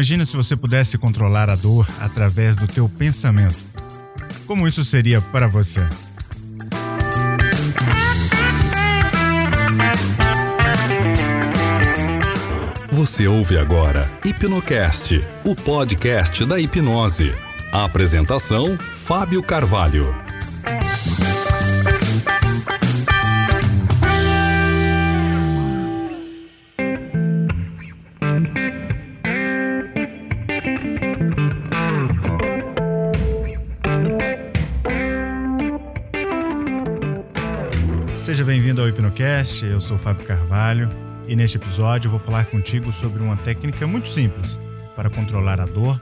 Imagina se você pudesse controlar a dor através do teu pensamento. Como isso seria para você? Você ouve agora Hipnocast, o podcast da hipnose. A apresentação: Fábio Carvalho. Hipnocast, eu sou Fábio Carvalho e neste episódio eu vou falar contigo sobre uma técnica muito simples para controlar a dor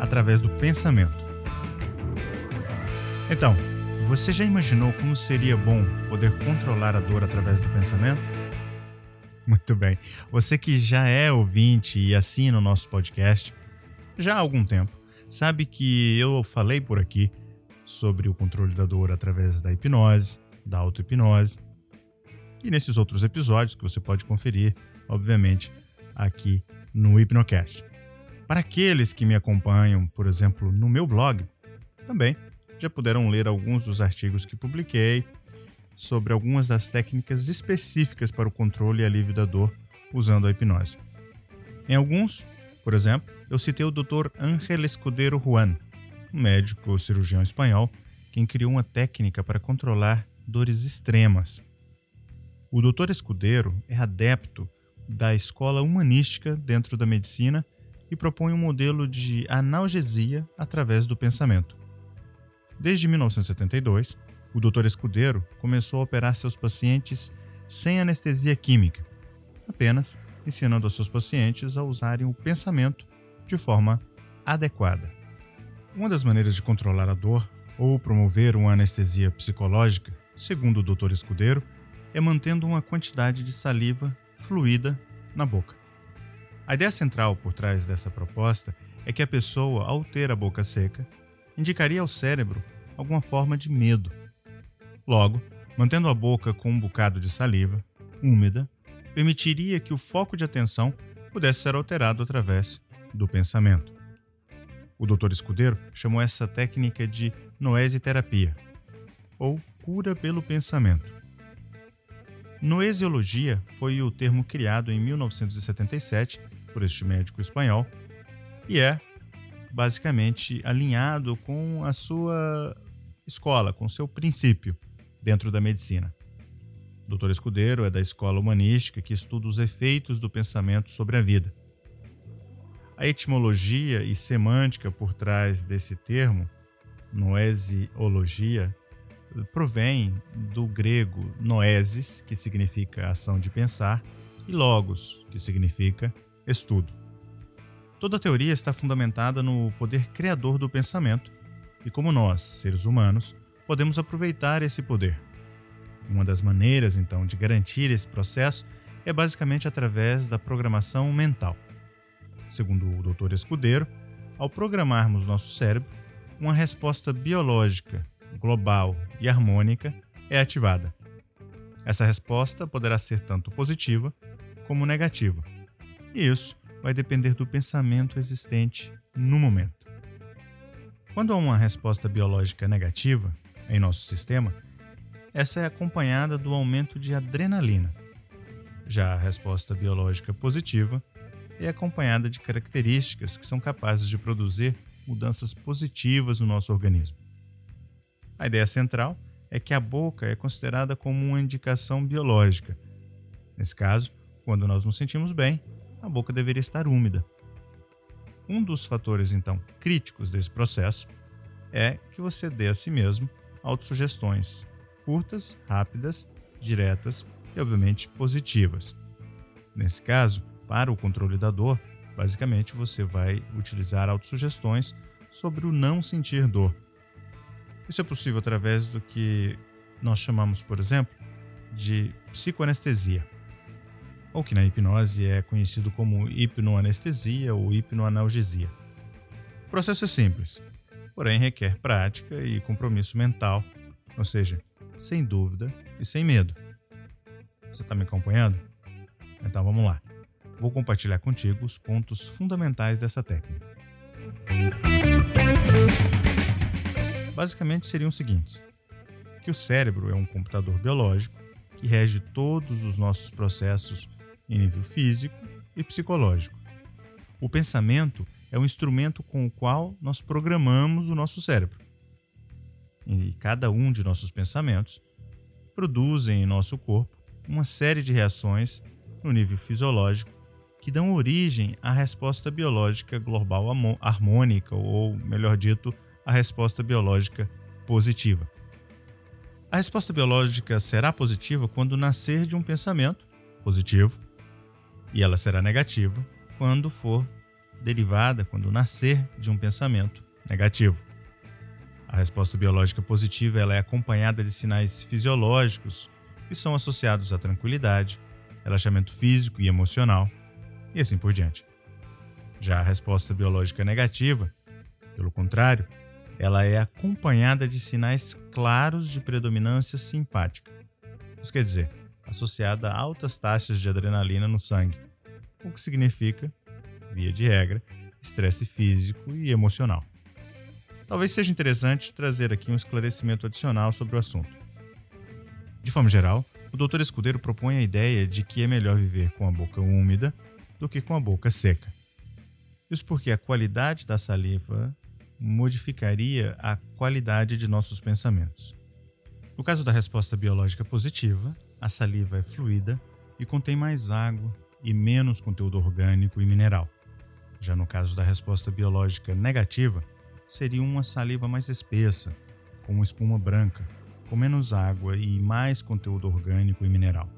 através do pensamento. Então, você já imaginou como seria bom poder controlar a dor através do pensamento? Muito bem. Você que já é ouvinte e assina o nosso podcast já há algum tempo, sabe que eu falei por aqui sobre o controle da dor através da hipnose, da auto-hipnose e nesses outros episódios que você pode conferir, obviamente, aqui no Hipnocast. Para aqueles que me acompanham, por exemplo, no meu blog, também já puderam ler alguns dos artigos que publiquei sobre algumas das técnicas específicas para o controle e alívio da dor usando a hipnose. Em alguns, por exemplo, eu citei o Dr. Ángel Escudero Juan, um médico cirurgião espanhol, quem criou uma técnica para controlar dores extremas o Dr. Escudeiro é adepto da escola humanística dentro da medicina e propõe um modelo de analgesia através do pensamento. Desde 1972, o Dr. Escudeiro começou a operar seus pacientes sem anestesia química, apenas ensinando aos seus pacientes a usarem o pensamento de forma adequada. Uma das maneiras de controlar a dor ou promover uma anestesia psicológica, segundo o Dr. Escudeiro, é mantendo uma quantidade de saliva fluida na boca. A ideia central por trás dessa proposta é que a pessoa, ao ter a boca seca, indicaria ao cérebro alguma forma de medo. Logo, mantendo a boca com um bocado de saliva, úmida, permitiria que o foco de atenção pudesse ser alterado através do pensamento. O Dr. Escudeiro chamou essa técnica de noesiterapia, ou cura pelo pensamento. Noesiologia foi o termo criado em 1977 por este médico espanhol e é basicamente alinhado com a sua escola, com seu princípio dentro da medicina. O Dr. Escudeiro é da escola humanística que estuda os efeitos do pensamento sobre a vida. A etimologia e semântica por trás desse termo, noesiologia, provém do grego noesis, que significa ação de pensar, e logos, que significa estudo. Toda a teoria está fundamentada no poder criador do pensamento e como nós, seres humanos, podemos aproveitar esse poder. Uma das maneiras, então, de garantir esse processo é basicamente através da programação mental. Segundo o Dr. Escudeiro, ao programarmos nosso cérebro, uma resposta biológica global e harmônica é ativada. Essa resposta poderá ser tanto positiva como negativa, e isso vai depender do pensamento existente no momento. Quando há uma resposta biológica negativa em nosso sistema, essa é acompanhada do aumento de adrenalina. Já a resposta biológica positiva é acompanhada de características que são capazes de produzir mudanças positivas no nosso organismo. A ideia central é que a boca é considerada como uma indicação biológica. Nesse caso, quando nós nos sentimos bem, a boca deveria estar úmida. Um dos fatores, então, críticos desse processo é que você dê a si mesmo autossugestões curtas, rápidas, diretas e, obviamente, positivas. Nesse caso, para o controle da dor, basicamente você vai utilizar autossugestões sobre o não sentir dor isso é possível através do que nós chamamos, por exemplo, de psicoanestesia, ou que na hipnose é conhecido como hipnoanestesia ou hipnoanalgesia. O processo é simples, porém requer prática e compromisso mental, ou seja, sem dúvida e sem medo. Você está me acompanhando? Então vamos lá. vou compartilhar contigo os pontos fundamentais dessa técnica. Basicamente seriam os seguintes: que o cérebro é um computador biológico que rege todos os nossos processos em nível físico e psicológico. O pensamento é um instrumento com o qual nós programamos o nosso cérebro. E cada um de nossos pensamentos produzem em nosso corpo uma série de reações no nível fisiológico que dão origem à resposta biológica global harmônica, ou melhor dito, a resposta biológica positiva. A resposta biológica será positiva quando nascer de um pensamento positivo, e ela será negativa quando for derivada, quando nascer de um pensamento negativo. A resposta biológica positiva ela é acompanhada de sinais fisiológicos que são associados à tranquilidade, relaxamento físico e emocional, e assim por diante. Já a resposta biológica negativa, pelo contrário, ela é acompanhada de sinais claros de predominância simpática. Isso quer dizer, associada a altas taxas de adrenalina no sangue, o que significa, via de regra, estresse físico e emocional. Talvez seja interessante trazer aqui um esclarecimento adicional sobre o assunto. De forma geral, o Dr. Escudeiro propõe a ideia de que é melhor viver com a boca úmida do que com a boca seca. Isso porque a qualidade da saliva modificaria a qualidade de nossos pensamentos. No caso da resposta biológica positiva, a saliva é fluida e contém mais água e menos conteúdo orgânico e mineral. Já no caso da resposta biológica negativa, seria uma saliva mais espessa, com uma espuma branca, com menos água e mais conteúdo orgânico e mineral.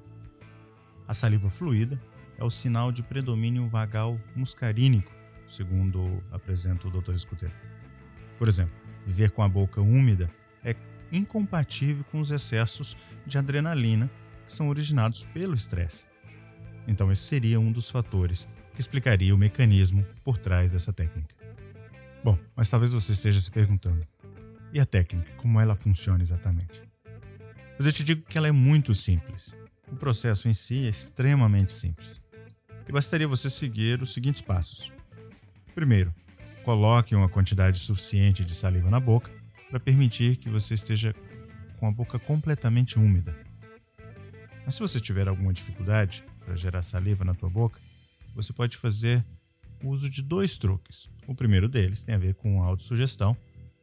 A saliva fluida é o sinal de predomínio vagal muscarínico, segundo apresenta o Dr. Escuteiro. Por exemplo, viver com a boca úmida é incompatível com os excessos de adrenalina que são originados pelo estresse. Então, esse seria um dos fatores que explicaria o mecanismo por trás dessa técnica. Bom, mas talvez você esteja se perguntando: e a técnica, como ela funciona exatamente? Mas eu te digo que ela é muito simples. O processo em si é extremamente simples e bastaria você seguir os seguintes passos. Primeiro, coloque uma quantidade suficiente de saliva na boca para permitir que você esteja com a boca completamente úmida. Mas se você tiver alguma dificuldade para gerar saliva na tua boca, você pode fazer uso de dois truques. O primeiro deles tem a ver com a autossugestão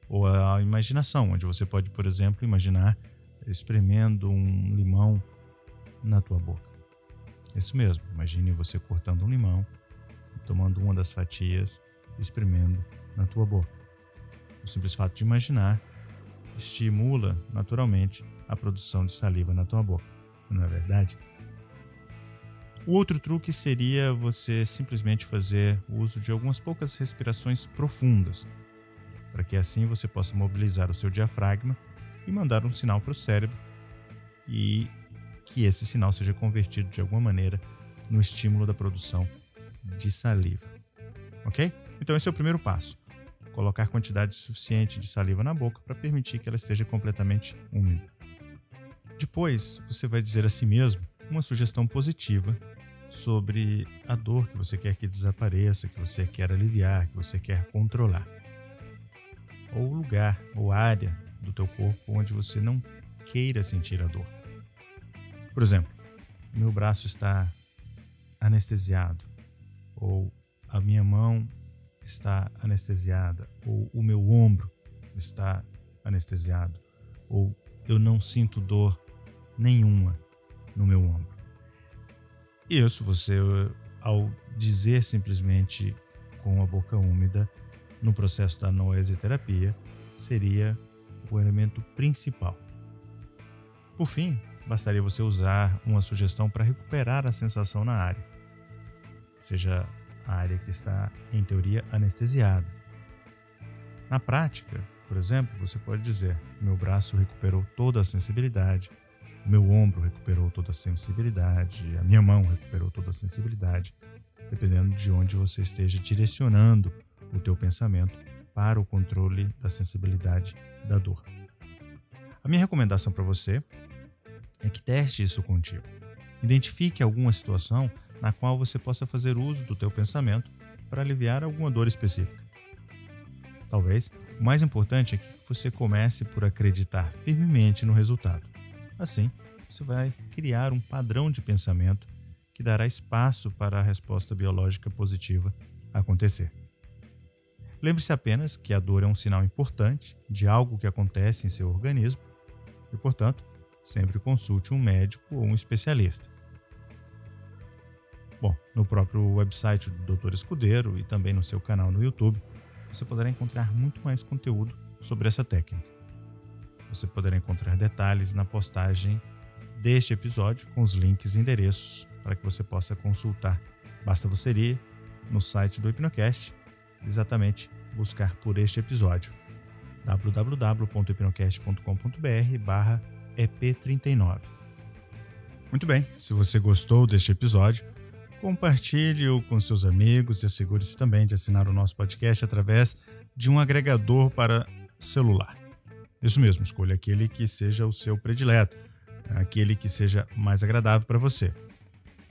ou a imaginação, onde você pode, por exemplo, imaginar espremendo um limão na tua boca. Isso mesmo, imagine você cortando um limão, tomando uma das fatias espremendo na tua boca. O simples fato de imaginar estimula naturalmente a produção de saliva na tua boca, não é verdade? O outro truque seria você simplesmente fazer uso de algumas poucas respirações profundas, para que assim você possa mobilizar o seu diafragma e mandar um sinal para o cérebro e que esse sinal seja convertido de alguma maneira no estímulo da produção de saliva. Ok? Então, esse é o primeiro passo. Colocar quantidade suficiente de saliva na boca para permitir que ela esteja completamente úmida. Depois, você vai dizer a si mesmo uma sugestão positiva sobre a dor que você quer que desapareça, que você quer aliviar, que você quer controlar. Ou lugar ou área do teu corpo onde você não queira sentir a dor. Por exemplo, meu braço está anestesiado, ou a minha mão está anestesiada, ou o meu ombro está anestesiado, ou eu não sinto dor nenhuma no meu ombro. Isso você, ao dizer simplesmente com a boca úmida, no processo da noesioterapia, seria o elemento principal. Por fim, bastaria você usar uma sugestão para recuperar a sensação na área, seja a área que está, em teoria, anestesiada. Na prática, por exemplo, você pode dizer: meu braço recuperou toda a sensibilidade, meu ombro recuperou toda a sensibilidade, a minha mão recuperou toda a sensibilidade, dependendo de onde você esteja direcionando o teu pensamento para o controle da sensibilidade da dor. A minha recomendação para você é que teste isso contigo. Identifique alguma situação na qual você possa fazer uso do teu pensamento para aliviar alguma dor específica. Talvez o mais importante é que você comece por acreditar firmemente no resultado. Assim, você vai criar um padrão de pensamento que dará espaço para a resposta biológica positiva acontecer. Lembre-se apenas que a dor é um sinal importante de algo que acontece em seu organismo e, portanto, sempre consulte um médico ou um especialista. Bom, no próprio website do Dr. Escudeiro e também no seu canal no YouTube, você poderá encontrar muito mais conteúdo sobre essa técnica. Você poderá encontrar detalhes na postagem deste episódio com os links e endereços para que você possa consultar. Basta você ir no site do Hipnocast, exatamente buscar por este episódio www.hipnocast.com.br EP39. Muito bem, se você gostou deste episódio, compartilhe-o com seus amigos e assegure-se também de assinar o nosso podcast através de um agregador para celular. Isso mesmo, escolha aquele que seja o seu predileto, aquele que seja mais agradável para você.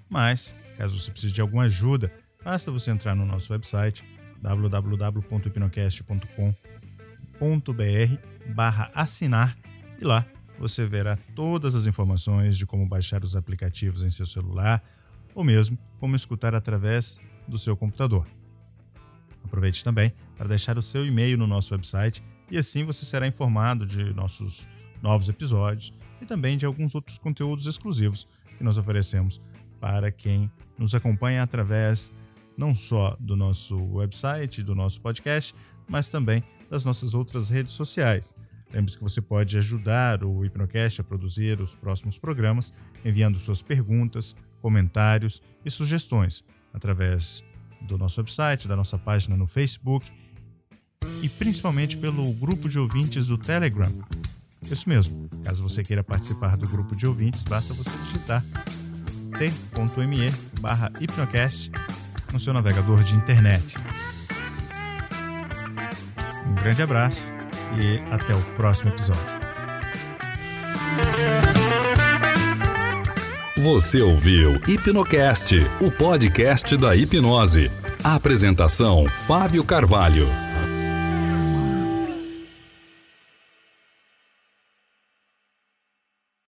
Mas, caso você precise de alguma ajuda, basta você entrar no nosso website www.hipnocast.com.br barra assinar e lá você verá todas as informações de como baixar os aplicativos em seu celular ou mesmo como escutar através do seu computador. Aproveite também para deixar o seu e-mail no nosso website e assim você será informado de nossos novos episódios e também de alguns outros conteúdos exclusivos que nós oferecemos para quem nos acompanha através não só do nosso website, do nosso podcast, mas também das nossas outras redes sociais. Lembre-se que você pode ajudar o Hipnocast a produzir os próximos programas enviando suas perguntas, comentários e sugestões através do nosso website, da nossa página no Facebook e principalmente pelo grupo de ouvintes do Telegram. Isso mesmo, caso você queira participar do grupo de ouvintes, basta você digitar t.me barra hipnocast no seu navegador de internet. Um grande abraço e até o próximo episódio. Você ouviu Hipnocast, o podcast da hipnose. Apresentação Fábio Carvalho.